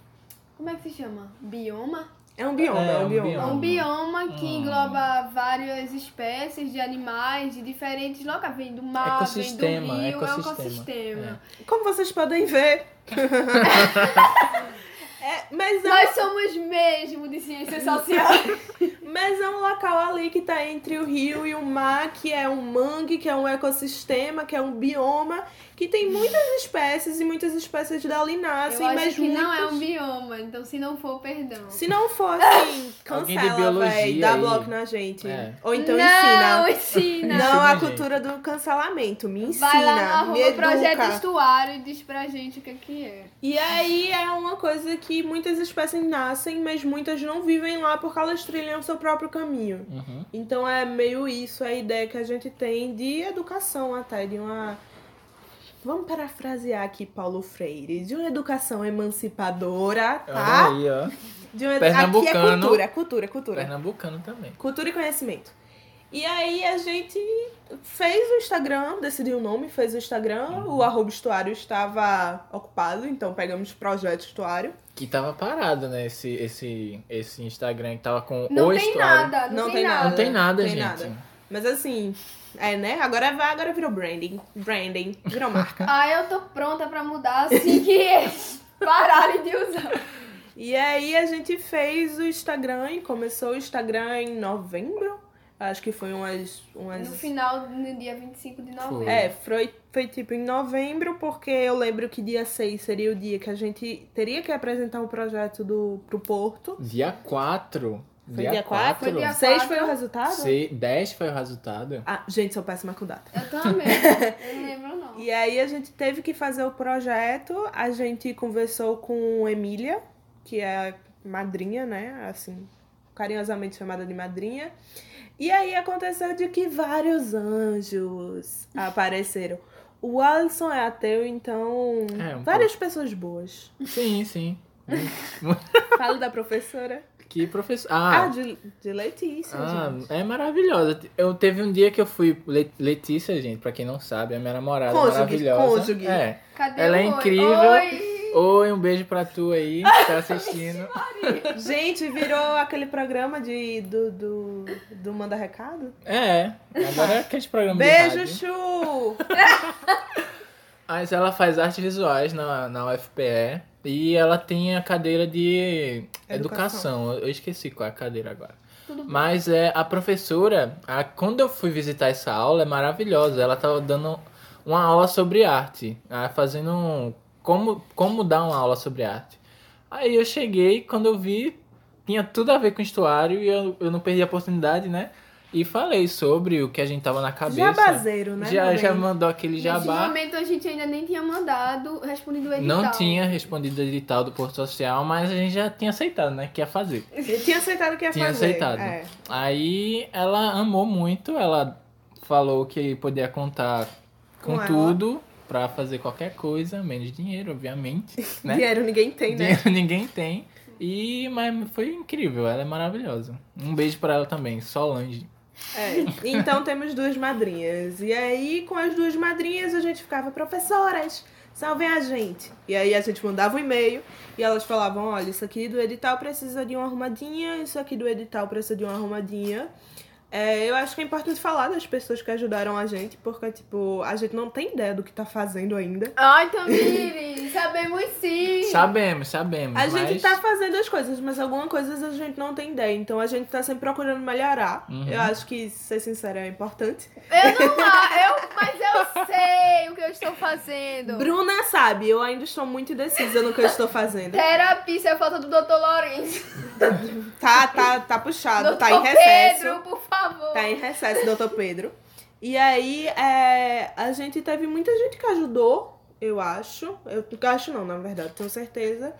Como é que se chama? Bioma? É um bioma, É, é, um um bioma. É bioma. um bioma que Hum. engloba várias espécies de animais de diferentes locais. Vem do mar, Ecossistema, vem do rio, é um ecossistema. ecossistema. Como vocês podem ver. é, mas, é, Nós somos mesmo de ciências sociais. mas é um local ali que tá entre o rio e o mar, que é um mangue, que é um ecossistema, que é um bioma, que tem muitas espécies e muitas espécies dali Eu nascem, acho mas que não é um bioma, então se não for, perdão. Se não for assim, Alguém de cancela, biologia véi, dá aí. bloco na gente. É. Ou então não, ensina. ensina. Não Ensina, a gente. cultura do cancelamento, me ensina, Vai lá no me projeto estuário e diz pra gente o que, que é. E aí é uma coisa que muitas espécies nascem, mas muitas não vivem lá porque elas trilham seu próprio caminho. Uhum. Então é meio isso a ideia que a gente tem de educação até, de uma. Vamos parafrasear aqui Paulo Freire, de uma educação emancipadora, tá? Olha aí, ó. De uma... Aqui é cultura, cultura, cultura. Pernambucano também. Cultura e conhecimento. E aí a gente fez o Instagram, decidiu o nome, fez o Instagram, Uhum. o arroba estuário estava ocupado, então pegamos projeto estuário. Que tava parado, né? Esse, esse, esse Instagram que tava com Não o tem estuário. nada, não, tem, nada. Não tem nada, Tem gente. nada. Mas assim, é, né? Agora vai, agora virou branding. Branding, virou marca. Ah, eu tô pronta pra mudar assim que eles pararem de usar. e aí a gente fez o Instagram e começou o Instagram em novembro. Acho que foi umas. umas... No final, no dia 25 de novembro. É, foi, foi tipo em novembro, porque eu lembro que dia 6 seria o dia que a gente teria que apresentar o projeto do, pro Porto. Dia 4. Foi dia 4? Foi dia 6 quatro. foi o resultado? Sei, 10 foi o resultado. Ah, gente, sou péssima com data. Eu também. Eu não lembro, não. E aí a gente teve que fazer o projeto, a gente conversou com Emília, que é a madrinha, né? Assim, carinhosamente chamada de madrinha. E aí aconteceu de que vários anjos apareceram. O Alisson é ateu, então. É, um várias pessoas boas. Sim, sim. Fala da professora. Que professor. Ah, Ah, de, de Letícia, ah, gente. é maravilhosa. Eu teve um dia que eu fui. Le- Letícia, gente, pra quem não sabe, é minha namorada Cônjuge, maravilhosa. cônjuge. É. Cadê Ela o é oi? incrível. Oi! Oi, um beijo pra tu aí, que tá assistindo. Gente, virou aquele programa de, do, do, do Manda Recado? É, agora é aquele programa Beijo. Chu! Mas ela faz artes visuais na, na UFPE e ela tem a cadeira de educação. Eu esqueci qual é a cadeira agora. Mas é a professora, a- quando eu fui visitar essa aula, é maravilhosa. Ela tava dando uma aula sobre arte, fazendo um, como como dar uma aula sobre arte. Aí eu cheguei, quando eu vi, tinha tudo a ver com estuário e eu, eu não perdi a oportunidade, né? E falei sobre o que a gente tava na cabeça. Jabazeiro, né? Já, já mandou aquele Nesse jabá. momento a gente ainda nem tinha mandado, respondido o edital. Não tinha respondido o edital do Porto Social, mas a gente já tinha aceitado, né? Que ia fazer. Eu tinha aceitado que ia Tinha fazer. aceitado. É. Aí ela amou muito, ela falou que podia contar com, Com ela. Pra fazer qualquer coisa, menos dinheiro, obviamente. Né? Dinheiro ninguém tem, né? Dinheiro ninguém tem. E, mas foi incrível, ela é maravilhosa. Um beijo pra ela também, Solange. É. Então temos duas madrinhas. E aí, com as duas madrinhas, a gente ficava, professoras, salvem a gente. E aí a gente mandava um e-mail e elas falavam, olha, isso aqui do edital precisa de uma arrumadinha, isso aqui do edital precisa de uma arrumadinha. É, eu acho que é importante falar das pessoas que ajudaram a gente, porque, tipo, a gente não tem ideia do que tá fazendo ainda. Ai, Tamires, sabemos sim. Sabemos, sabemos. A gente mas... tá fazendo as coisas, mas algumas coisas a gente não tem ideia. Então a gente tá sempre procurando melhorar. Uhum. Eu acho que ser sincero é importante. Eu não eu, eu sei o que eu estou fazendo. Bruna sabe, eu ainda estou muito indecisa no que eu estou fazendo. Terapia, isso é falta do Dr. Lourenço. Tá, tá, tá puxado, Dr. tá em recesso. Pedro, por favor. Tá em recesso, doutor Pedro. E aí, é, a gente teve muita gente que ajudou, eu acho. Eu acho não, na verdade, tenho certeza.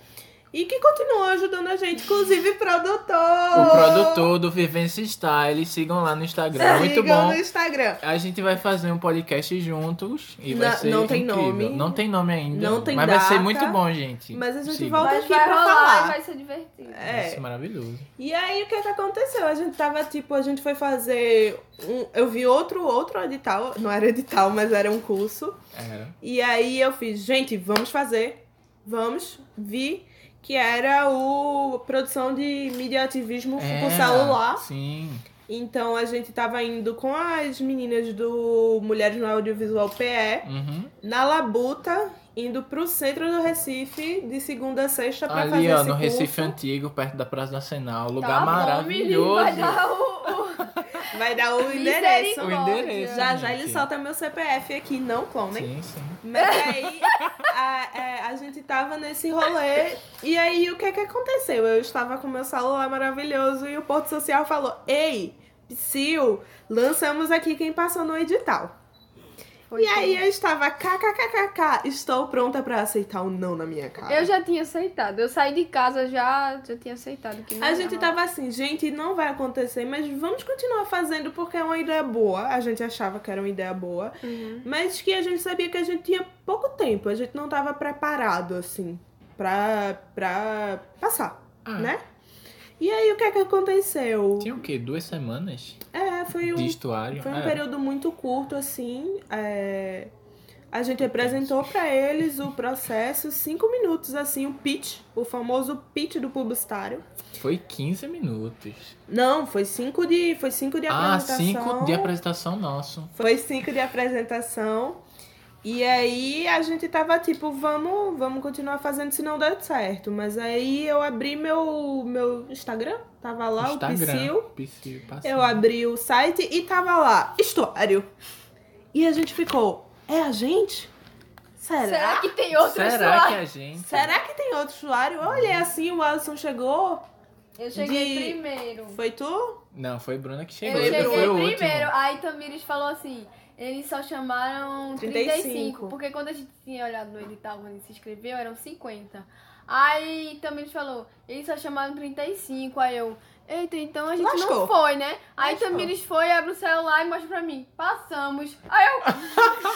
E que continua ajudando a gente, inclusive produtor. O produtor do Vivência Style, sigam lá no Instagram, muito Sigam bom. no Instagram. A gente vai fazer um podcast juntos e vai Não- ser não tem incrível. nome. Não tem nome ainda. Não tem mas vai ser data. muito bom, gente. Mas a gente Sigam. volta Mas aqui vai pra rolar falar. e vai ser divertido. Vai É. ser maravilhoso. E aí o que que aconteceu? A gente tava tipo, a gente foi fazer um, eu vi outro outro edital, não era edital, mas era um curso. Era. E aí eu fiz, gente, vamos fazer. Vamos. Vi que era o produção de mídia ativismo por Era, celular. Sim. Então a gente tava indo com as meninas do Mulheres no Audiovisual PE Uhum. na Labuta, indo pro centro do Recife de segunda a sexta pra fazer Ali, ó, esse no Recife curso. Antigo, perto da Praça Nacional. Lugar Tá bom, menino, maravilhoso. vai dar o... o... Vai dar o endereço. O endereço. Já já ele solta meu CPF aqui, não clonem. Sim, sim. Mas aí a, é, a gente tava nesse rolê e aí o que que aconteceu? Eu estava com meu celular maravilhoso e o Porto Social falou: Ei, Psyu, lançamos aqui quem passou no edital. Foi e aí eu estava kkkk, estou pronta pra aceitar o não na minha cara. Eu já tinha aceitado. Eu saí de casa já, já tinha aceitado. Que não A gente rolar. tava assim, gente, não vai acontecer, mas vamos continuar fazendo porque é uma ideia boa. A gente achava que era uma ideia boa. Uhum. Mas que a gente sabia que a gente tinha pouco tempo, a gente não tava preparado, assim, pra, pra passar, Ah, né? E aí, o que é que aconteceu? Tinha o quê? Duas semanas É, foi um, de estuário? foi um É. período muito curto, assim, é, a gente apresentou pra eles o processo, cinco minutos, assim, o pitch, o famoso pitch do publicitário. Foi 15 minutos. Não, foi cinco de, foi cinco de Ah, apresentação. cinco de apresentação nosso. Foi cinco de apresentação. E aí a gente tava tipo, vamos, vamos continuar fazendo se não der certo. Mas aí eu abri meu, meu Instagram, tava lá o Psyu. Eu abri o site e tava lá, histório. E a gente ficou, é a gente? Será? Será que tem outro Será usuário? que a gente... Será que tem outro usuário? Eu olhei assim, o Alisson chegou. Eu cheguei De- primeiro. Foi tu? Não, foi Bruna que Eu chegou. cheguei foi o primeiro. Aí Tamires falou assim: eles só chamaram 35, 35. Porque quando a gente tinha olhado no edital, quando ele se inscreveu, eram 50. Aí Tamires falou: eles só chamaram 35. Aí eu. Eita, então a gente não Lascou. foi, né? Aí Lascou. Tamires foi, abre o celular e mostra pra mim. Passamos. Aí eu.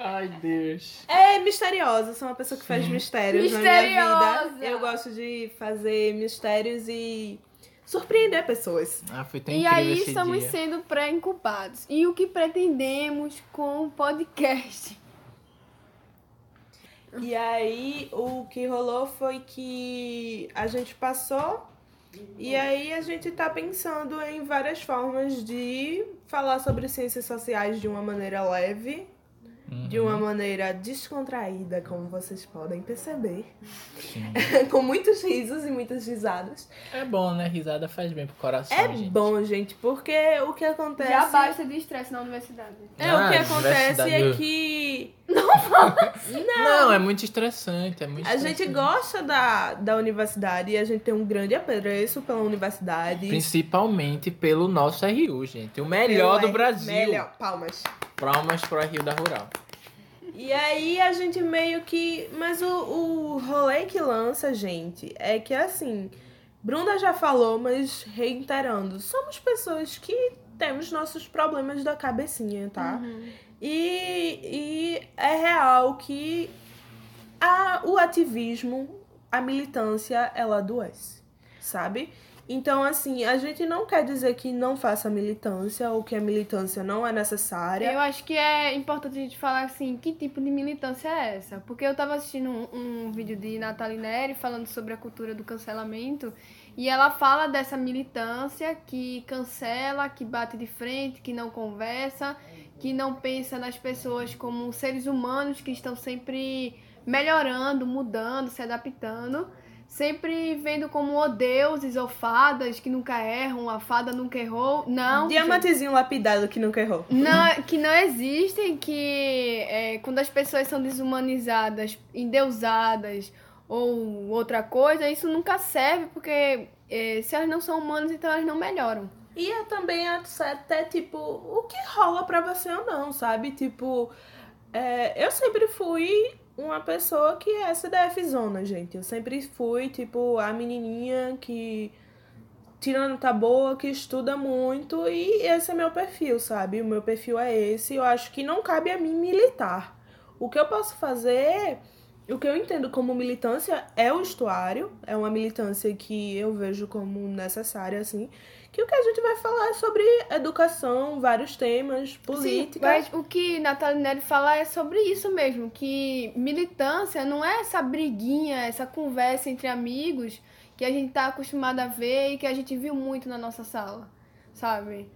Ai, Deus. É misteriosa, sou uma pessoa que faz mistérios na minha Misteriosa. vida. Eu gosto de fazer mistérios e surpreender pessoas. Ah, foi tão E incrível aí esse estamos dia. sendo pré-incubados. E o que pretendemos com o podcast? E aí o que rolou foi que a gente passou e aí a gente tá pensando em várias formas de falar sobre ciências sociais de uma maneira leve, Uhum. de uma maneira descontraída, como vocês podem perceber. Sim. Com muitos risos e muitas risadas. É bom, né? Risada faz bem pro coração, É gente. bom, gente, porque o que acontece. Já basta de estresse na universidade. É, Ah, o que acontece é que Não, é muito estressante, é muito a gente estressante. gosta da, da universidade e a gente tem um grande apreço pela universidade. Principalmente pelo nosso RU, gente. O melhor Pelo do Brasil. Melhor. Palmas. Palmas pro RU da Rural. E aí a gente meio que. Mas o, o rolê que lança, gente, é que assim. Bruna já falou, mas reiterando, somos pessoas que temos nossos problemas da cabecinha, tá? E, e é real que a, o ativismo, a militância, ela adoece, sabe? Então, assim, a gente não quer dizer que não faça militância ou que a militância não é necessária. Eu acho que é importante a gente falar assim, que tipo de militância é essa? Porque eu tava assistindo um, um vídeo de Nathalie Neri falando sobre a cultura do cancelamento e ela fala dessa militância que cancela, que bate de frente, que não conversa, que não pensa nas pessoas como seres humanos que estão sempre melhorando, mudando, se adaptando. Sempre vendo como oh, deuses ou fadas que nunca erram, a fada nunca errou. Não. Diamantezinho lapidado que nunca errou. Não, que não existem, que é, quando as pessoas são desumanizadas, endeusadas ou outra coisa, isso nunca serve, porque é, se elas não são humanas, então elas não melhoram. E é também até, tipo, o que rola pra você ou não, sabe? Tipo, é, eu sempre fui uma pessoa que é SDF zona, gente. Eu sempre fui, tipo, a menininha que tira nota boa, que estuda muito, e esse é meu perfil, sabe? O meu perfil é esse. Eu acho que não cabe a mim militar. O que eu posso fazer, o que eu entendo como militância é o estuário, é uma militância que eu vejo como necessária, assim. Que o que a gente vai falar é sobre educação, vários temas, política. Sim, mas o que Natália Neri fala é sobre isso mesmo, que militância não é essa briguinha, essa conversa entre amigos que a gente tá acostumado a ver e que a gente viu muito na nossa sala, sabe?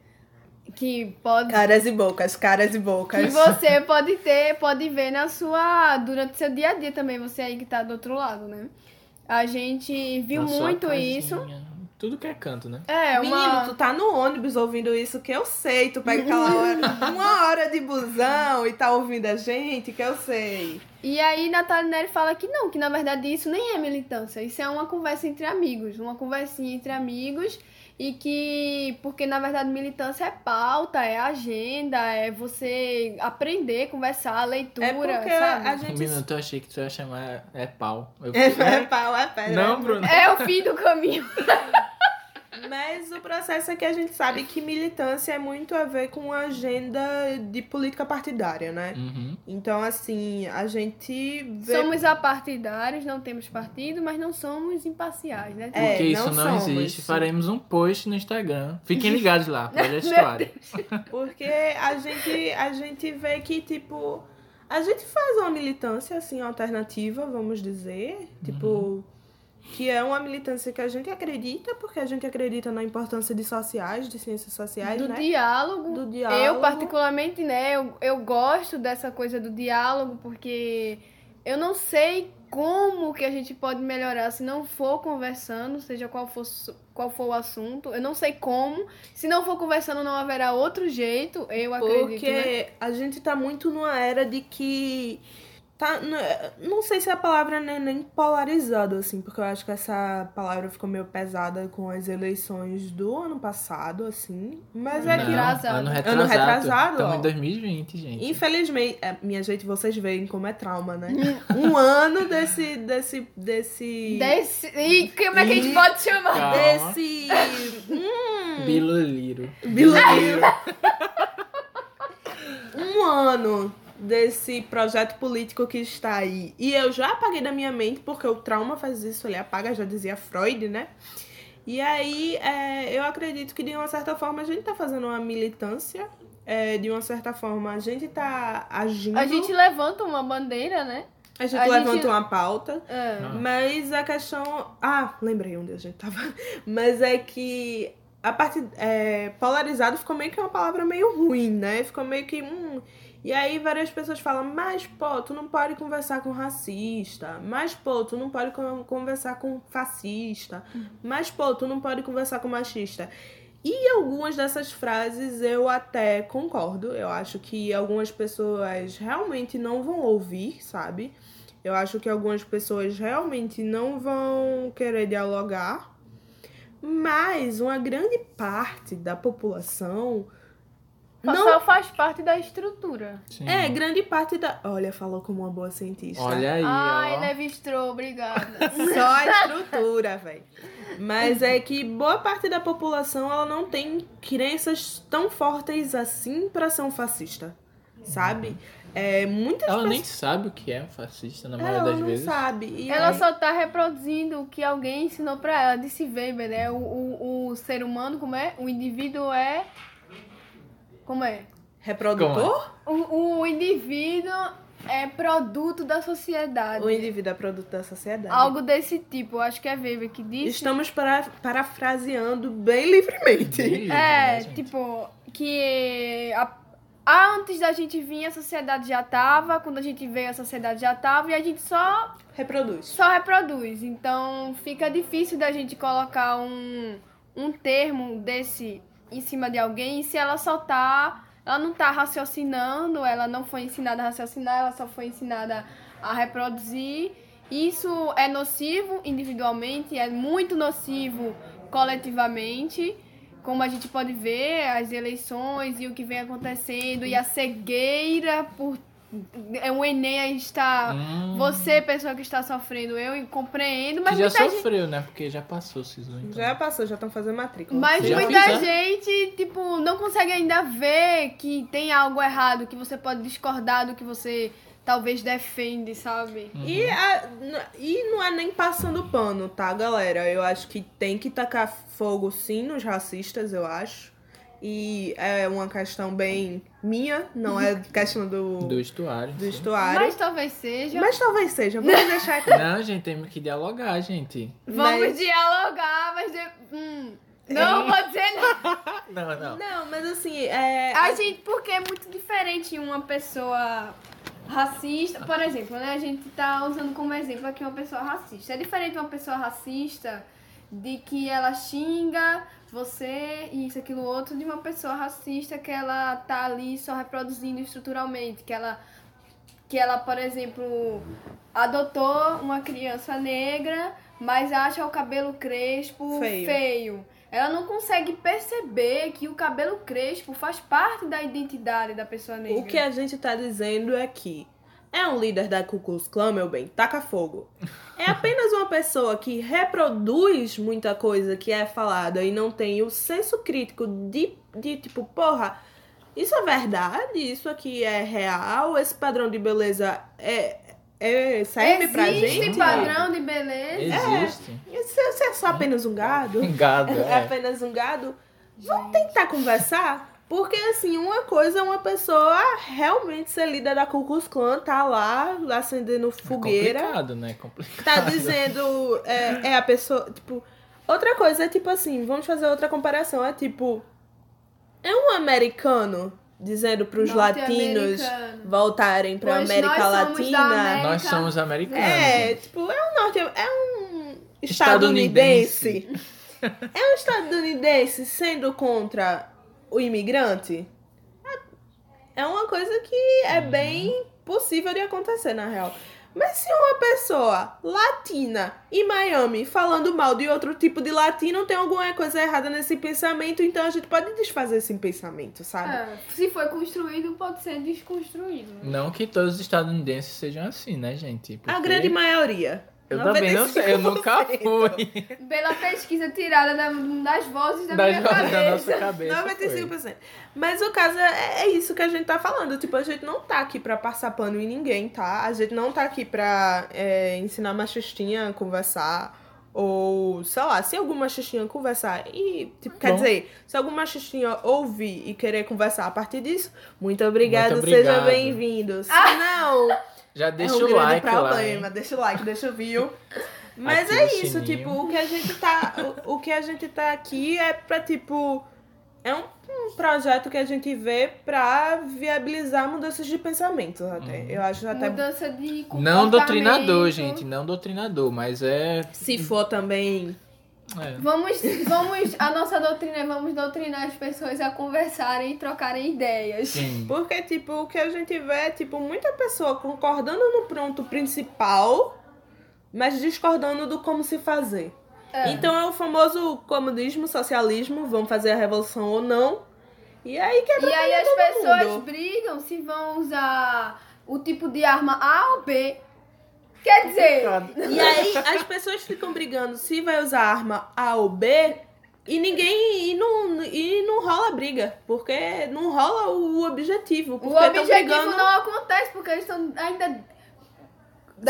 Que pode Caras e bocas, caras e que bocas. você pode ter, pode ver na sua durante seu dia a dia também, você aí que tá do outro lado, né? A gente viu Na muito casinha. Tudo que é canto, né? É, Menino, uma tu tá no ônibus ouvindo isso que eu sei. Tu pega aquela hora, uma hora de busão e tá ouvindo a gente, que eu sei. E aí Natália Neri fala que não, que na verdade isso nem é militância, isso é uma conversa entre amigos, uma conversinha entre amigos e que, porque na verdade militância é pauta, é agenda, é você aprender, conversar, leitura, É porque sabe? a Um gente. minuto eu achei que tu ia chamar é pau. Eu- É, é pau, é pedra. Não, Bruno. É o fim do caminho. Mas o processo é que a gente sabe que militância é muito a ver com a agenda de política partidária, né? Uhum. Então, assim, a gente vê. Somos apartidários, não temos partido, mas não somos imparciais, né? É, Porque isso não não somos. existe. Faremos um post no Instagram. Fiquem ligados lá, Projeto História. Porque a gente, a gente vê que, tipo, a gente faz uma militância, assim, alternativa, vamos dizer. Tipo, que é uma militância que a gente acredita, porque a gente acredita na importância de sociais, de ciências sociais, do né? diálogo. Do diálogo. Eu, particularmente, né, eu, eu gosto dessa coisa do diálogo, porque eu não sei como que a gente pode melhorar se não for conversando, seja qual for, qual for o assunto. Eu não sei como. Se não for conversando, não haverá outro jeito, eu acredito. Porque né? a gente tá muito numa era de que. Tá, n- não sei se a palavra não é nem polarizado, assim, porque eu acho que essa palavra ficou meio pesada com as eleições do ano passado, assim. Mas é Não, que. retrasado. Ano Ano retrasado. Estamos ó. em 2020, gente. Infelizmente, é, minha gente, vocês veem como é trauma, né? um ano desse. desse. desse. Desse... E como é que a gente pode chamar? Calma. desse. hum, Biluliro. Biluíro. um ano desse projeto político que está aí. E eu já apaguei da minha mente, porque o trauma faz isso, ele apaga, já dizia Freud, né? E aí, é, eu acredito que de uma certa forma a gente tá fazendo uma militância. é, de uma certa forma a gente tá agindo. A gente levanta uma bandeira, né? a gente a levanta gente- uma pauta. É. Mas a questão. Ah, lembrei onde a gente tava. Mas é que a parte. É, polarizado ficou meio que uma palavra meio ruim, né? Ficou meio que. Hum, E aí várias pessoas falam, mas pô, tu não pode conversar com racista, mas pô, tu não pode con- conversar com fascista, mas pô, tu não pode conversar com machista. E algumas dessas frases eu até concordo. Eu acho que algumas pessoas realmente não vão ouvir, sabe? Eu acho que algumas pessoas realmente não vão querer dialogar. Mas uma grande parte da população não Só faz parte da estrutura. Sim. é, grande parte da. Olha, falou como uma boa cientista. Olha aí, Ai, ó. Levi Strauss, obrigada. Só a estrutura, velho. Mas é que boa parte da população ela não tem crenças tão fortes assim pra ser um fascista. Sabe? É, muitas Ela nem pessoas. sabe o que é um fascista na maioria Ela das não vezes. sabe. E Ela aí- só tá reproduzindo o que alguém ensinou pra ela. Disse Weber, né? O, o, o ser humano, como é? O indivíduo é. Como é? Reprodutor? O, o indivíduo é produto da sociedade. O indivíduo é produto da sociedade. Algo desse tipo, eu acho que é Weber que disse. Estamos para, parafraseando bem livremente. Bem livre, É, né, tipo, que a- antes da gente vir a sociedade já tava, quando a gente veio a sociedade já tava, e a gente só, Reproduz. só reproduz. Então fica difícil da gente colocar um, um termo desse em cima de alguém se ela só tá. Ela não tá raciocinando, ela não foi ensinada a raciocinar, ela só foi ensinada a reproduzir. Isso é nocivo individualmente, é muito nocivo coletivamente. Como a gente pode ver, as eleições e o que vem acontecendo, e a cegueira por. É, O Enem aí está. Hum, Você, pessoa que está sofrendo, eu compreendo, mas que já muita gente. sofreu, né? Porque já passou, Sisu. Então. Já passou, já estão fazendo matrícula. Mas Já muita fiz, né? gente, tipo, não consegue ainda ver que tem algo errado, que você pode discordar do que você talvez defende, sabe? E, a- e não é nem passando pano, tá, galera? Eu acho que tem que tacar fogo sim nos racistas, eu acho. E é uma questão bem minha, não é questão do, Do estuário. do sim. estuário. Mas Mas, talvez seja. talvez seja, vamos deixar aqui. Não, gente, temos que dialogar, gente. Vamos mas- dialogar, mas. De... Hum, não vou dizer nada. Não, não. Não, mas assim, é. A gente, porque é muito diferente uma pessoa racista, por exemplo, né? A gente tá usando como exemplo aqui uma pessoa racista. É diferente uma pessoa racista de que ela xinga você e isso, aquilo, outro, de uma pessoa racista que ela tá ali só reproduzindo estruturalmente, que ela que ela, por exemplo, adotou uma criança negra, mas acha o cabelo crespo Feio. feio. Ela não consegue perceber que o cabelo crespo faz parte da identidade da pessoa negra. O que a gente tá dizendo é que é um líder da Ku Klux Klan, meu bem, taca fogo. É apenas uma pessoa que reproduz muita coisa que é falada e não tem o senso crítico de, de tipo, porra, isso é verdade? Isso aqui é real? Esse padrão de beleza é, é serve pra Existe gente? padrão de beleza. Existe. Isso, isso é só apenas um gado? Um gado, É é. apenas um gado? Vamos tentar conversar? Porque, assim, uma coisa é uma pessoa realmente ser líder da Ku Klux Klan, tá lá acendendo fogueira, complicado, né? Complicado. tá dizendo. É, é a pessoa. Tipo. Outra coisa é tipo assim, vamos fazer outra comparação. É tipo. É um americano dizendo pros latinos Norte-americano. voltarem pra Pois América Latina. América. Nós somos americanos. É, gente. tipo, é um norte, é um Estadunidense. estadunidense. é um estadunidense sendo contra o imigrante. É uma coisa que é bem possível de acontecer, na real. Mas se uma pessoa latina em Miami falando mal de outro tipo de latino, tem alguma coisa errada nesse pensamento, então a gente pode desfazer esse pensamento, sabe? É, se foi construído, pode ser desconstruído. Não que todos os estadunidenses sejam assim, né, gente? A Porque grande maioria. Eu também não sei, eu nunca 95%. fui. Pela pesquisa tirada da- das vozes da Das minha vozes da nossa cabeça. cabeça. foi. 95%. Mas o caso é, é isso que a gente tá falando. Tipo, a gente não tá aqui pra passar pano em ninguém, tá? A gente não tá aqui pra é, ensinar machistinha a conversar. Ou, sei lá, se alguma machistinha conversar e, tipo, quer Bom. dizer, se alguma machistinha ouvir e querer conversar a partir disso, muito obrigado, Muito seja obrigado. bem-vindo. Se Ah! não, Já deixa é um o like lá. problema. hein? Deixa o like, deixa o view. Mas Ativa é isso, tipo, o que a gente tá. o, o que a gente tá aqui é pra, tipo, é um, um projeto que a gente vê pra viabilizar mudanças de pensamentos até. Eu acho até Mudança de Não doutrinador, comportamento. gente. Não doutrinador, mas é. se for também é. Vamos, vamos, a nossa doutrina é vamos doutrinar as pessoas a conversarem e trocarem ideias. Sim. Porque, tipo, o que a gente vê é, tipo, muita pessoa concordando no ponto principal, mas discordando do como se fazer. É. Então é o famoso comodismo, socialismo, vamos fazer a revolução ou não. E aí quebra E aí as pessoas mundo. brigam se vão usar o tipo de arma A ou B. Quer dizer, E aí as pessoas ficam brigando se vai usar arma A ou B e ninguém. E não, e não rola briga. Porque não rola o objetivo. o objetivo brigando, não acontece porque eles estão ainda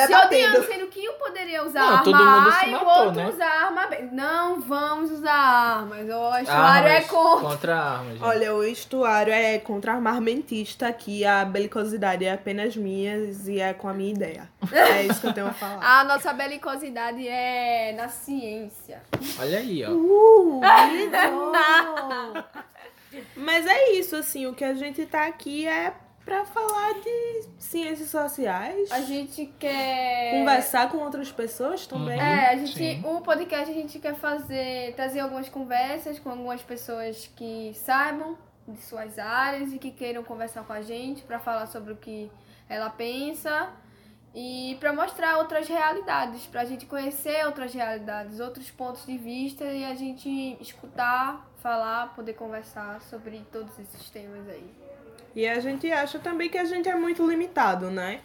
se debatendo. odiando, sendo que um poderia usar Não, arma todo mundo A se e o matou, outro né? usar arma B. Não vamos usar armas. O estuário é Armas contra. Contra armas, gente. Olha, o estuário é contra-armamentista aqui, a belicosidade é apenas minha e é com a minha ideia. É isso que eu tenho a falar. A nossa belicosidade é na ciência. Olha aí, ó. Uh. Mas é isso, assim, o que a gente tá aqui é pra falar de ciências sociais, A gente quer. conversar com outras pessoas também. Uhum. É, a gente, Sim. o podcast a gente quer fazer, trazer algumas conversas com algumas pessoas que saibam de suas áreas e que queiram conversar com a gente para falar sobre o que ela pensa e para mostrar outras realidades, para a gente conhecer outras realidades, outros pontos de vista e a gente escutar, falar, poder conversar sobre todos esses temas aí. E a gente acha também que a gente é muito limitado, né?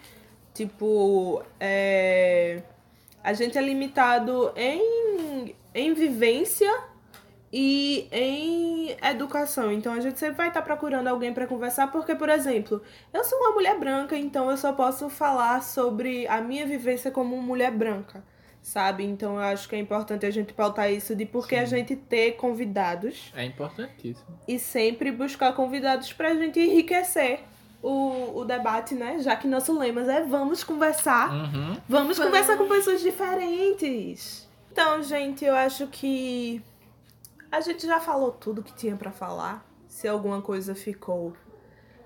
Tipo, é... a gente é limitado em, em vivência e em educação. Então a gente sempre vai estar procurando alguém para conversar, porque, por exemplo, eu sou uma mulher branca, então eu só posso falar sobre a minha vivência como mulher branca. Sabe? Então eu acho que é importante a gente pautar isso de por que a gente ter convidados É importantíssimo. e sempre buscar convidados pra gente enriquecer o, o debate, né? Já que nosso lema é vamos conversar. Uhum. Vamos Vamos. conversar com pessoas diferentes. Então, gente, eu acho que a gente já falou tudo que tinha pra falar. Se alguma coisa ficou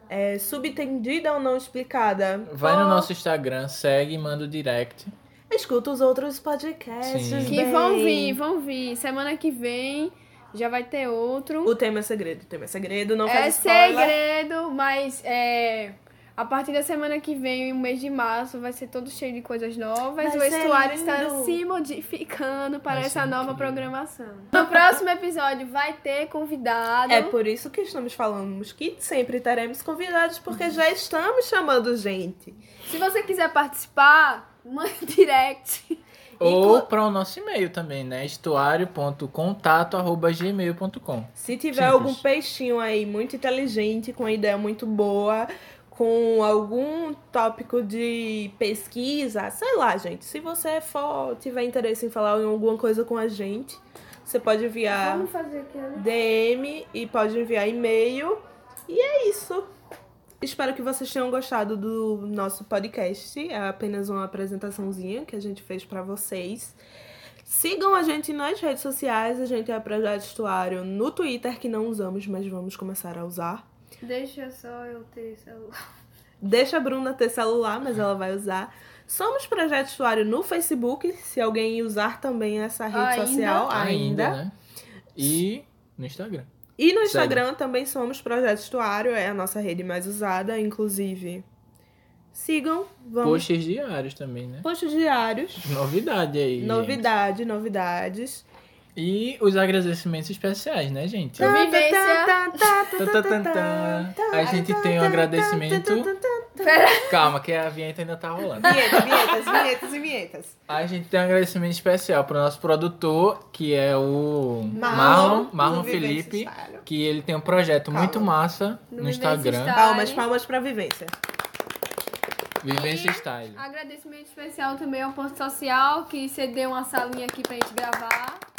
é, subentendida ou não explicada, Vai no nosso Instagram, segue, manda o direct. Escuta os outros podcasts. Sim. Que bem. vão vir, vão vir. Semana que vem já vai ter outro. O tema é segredo, o tema é segredo, não É faz spoiler. segredo, mas é, a partir da semana que vem, o mês de março, vai ser todo cheio de coisas novas. Vai o estuário lindo. está se modificando para Vai essa nova incrível. programação. No próximo episódio vai ter convidado. É por isso que estamos falando que sempre teremos convidados, porque já estamos chamando gente. Se você quiser participar, mande direct. Ou para o nosso e-mail também, né? estuário.contato.gmail.com Se tiver Simples. algum peixinho aí muito inteligente, com uma ideia muito boa, com algum tópico de pesquisa, sei lá, gente. Se você for tiver interesse em falar em alguma coisa com a gente, você pode enviar Vamos fazer aqui, né? DM e pode enviar e-mail. E é isso. Espero que vocês tenham gostado do nosso podcast. É apenas uma apresentaçãozinha que a gente fez pra vocês. Sigam a gente nas redes sociais. A gente é Projeto Estuário no Twitter, que não usamos, mas vamos começar a usar. Deixa só eu ter celular. Deixa a Bruna ter celular, mas ela vai usar. Somos Projeto Estuário no Facebook, se alguém usar também essa rede Ainda? social ainda. né? E no Instagram. E no Instagram também somos Projeto Estuário, é a nossa rede mais usada, inclusive. Sigam, vamos. Posts diários também, né? Posts diários. Novidade aí. gente. Novidade, novidades. E os agradecimentos especiais, né, gente? A gente tem um agradecimento. Calma, que a vinheta ainda tá rolando. Vinhetas, vinhetas, vinhetas e vinhetas. A gente tem um agradecimento especial pro nosso produtor, que é o Marlon, Marlon, Felipe, que ele tem um projeto Calma. muito massa No no, Instagram, Style. Palmas, palmas pra vivência. Vivência Style. Agradecimento especial também ao Porto Social, que cedeu uma salinha aqui pra gente gravar.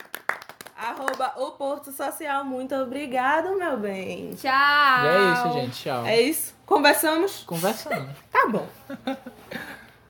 Arroba o Porto Social. Muito obrigado, meu bem. Tchau! E é isso, gente. Tchau. É isso? Conversamos? Conversando. Tá bom.